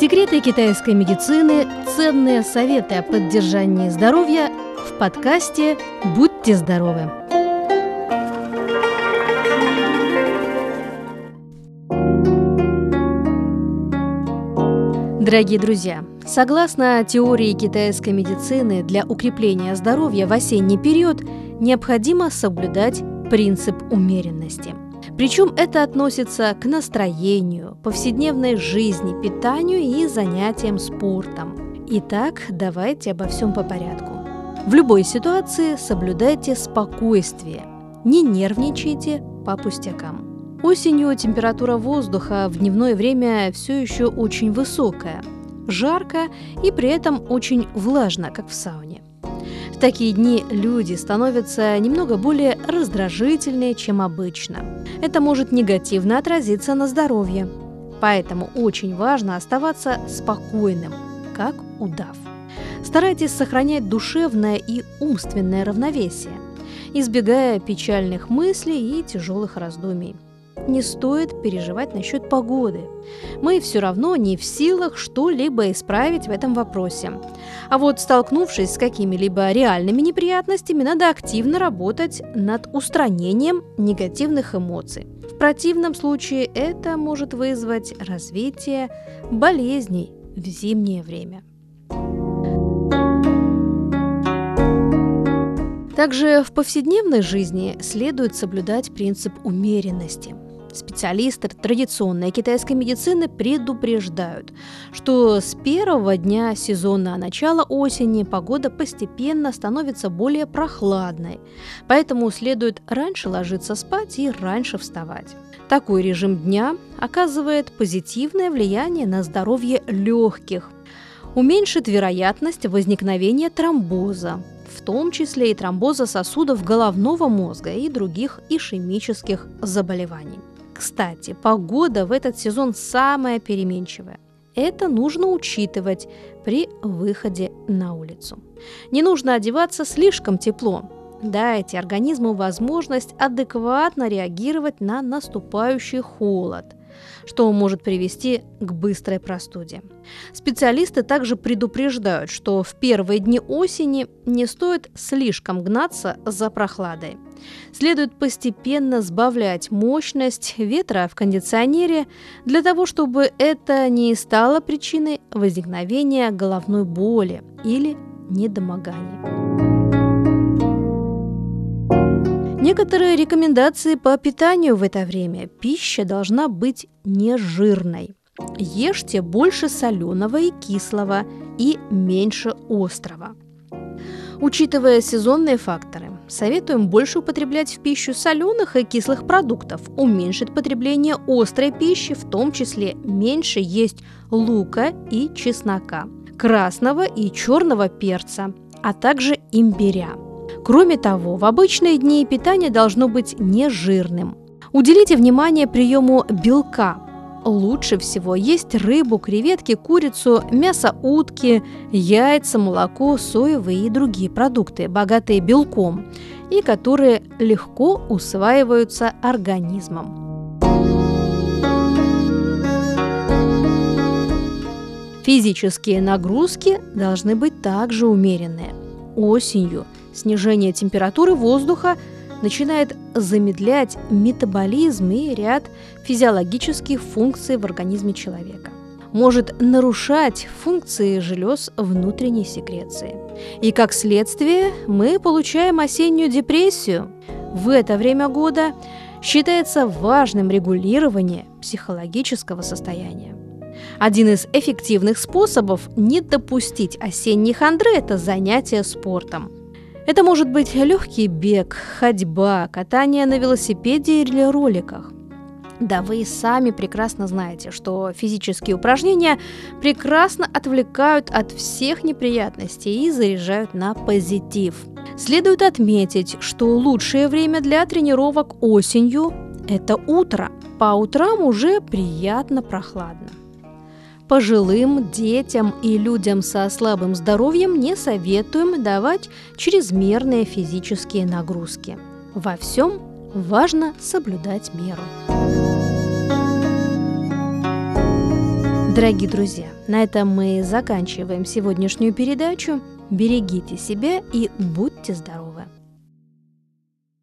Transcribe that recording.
Секреты китайской медицины, ценные советы о поддержании здоровья в подкасте «Будьте здоровы». Дорогие друзья, согласно теории китайской медицины, для укрепления здоровья в осенний период необходимо соблюдать принцип умеренности. Причем это относится к настроению, повседневной жизни, питанию и занятиям спортом. Итак, давайте обо всем по порядку. В любой ситуации соблюдайте спокойствие, не нервничайте по пустякам. Осенью температура воздуха в дневное время все еще очень высокая, жарко и при этом очень влажно, как в сауне. Такие дни люди становятся немного более раздражительные, чем обычно. Это может негативно отразиться на здоровье. Поэтому очень важно оставаться спокойным, как удав. Старайтесь сохранять душевное и умственное равновесие, избегая печальных мыслей и тяжелых раздумий не стоит переживать насчет погоды. Мы все равно не в силах что-либо исправить в этом вопросе. А вот столкнувшись с какими-либо реальными неприятностями, надо активно работать над устранением негативных эмоций. В противном случае это может вызвать развитие болезней в зимнее время. Также в повседневной жизни следует соблюдать принцип умеренности – Специалисты традиционной китайской медицины предупреждают, что с первого дня сезона начала осени погода постепенно становится более прохладной, поэтому следует раньше ложиться спать и раньше вставать. Такой режим дня оказывает позитивное влияние на здоровье легких, уменьшит вероятность возникновения тромбоза, в том числе и тромбоза сосудов головного мозга и других ишемических заболеваний. Кстати, погода в этот сезон самая переменчивая. Это нужно учитывать при выходе на улицу. Не нужно одеваться слишком тепло. Дайте организму возможность адекватно реагировать на наступающий холод – что может привести к быстрой простуде. Специалисты также предупреждают, что в первые дни осени не стоит слишком гнаться за прохладой. Следует постепенно сбавлять мощность ветра в кондиционере для того, чтобы это не стало причиной возникновения головной боли или недомоганий. Некоторые рекомендации по питанию в это время. Пища должна быть нежирной. Ешьте больше соленого и кислого и меньше острого. Учитывая сезонные факторы, советуем больше употреблять в пищу соленых и кислых продуктов, уменьшить потребление острой пищи, в том числе меньше есть лука и чеснока, красного и черного перца, а также имбиря – Кроме того, в обычные дни питание должно быть нежирным. Уделите внимание приему белка. Лучше всего есть рыбу, креветки, курицу, мясо утки, яйца, молоко, соевые и другие продукты, богатые белком и которые легко усваиваются организмом. Физические нагрузки должны быть также умеренные. Осенью – Снижение температуры воздуха начинает замедлять метаболизм и ряд физиологических функций в организме человека. Может нарушать функции желез внутренней секреции. И как следствие мы получаем осеннюю депрессию. В это время года считается важным регулирование психологического состояния. Один из эффективных способов не допустить осенней хандры – это занятие спортом – это может быть легкий бег, ходьба, катание на велосипеде или роликах. Да, вы и сами прекрасно знаете, что физические упражнения прекрасно отвлекают от всех неприятностей и заряжают на позитив. Следует отметить, что лучшее время для тренировок осенью – это утро. По утрам уже приятно прохладно. Пожилым, детям и людям со слабым здоровьем не советуем давать чрезмерные физические нагрузки. Во всем важно соблюдать меру. Дорогие друзья, на этом мы заканчиваем сегодняшнюю передачу. Берегите себя и будьте здоровы!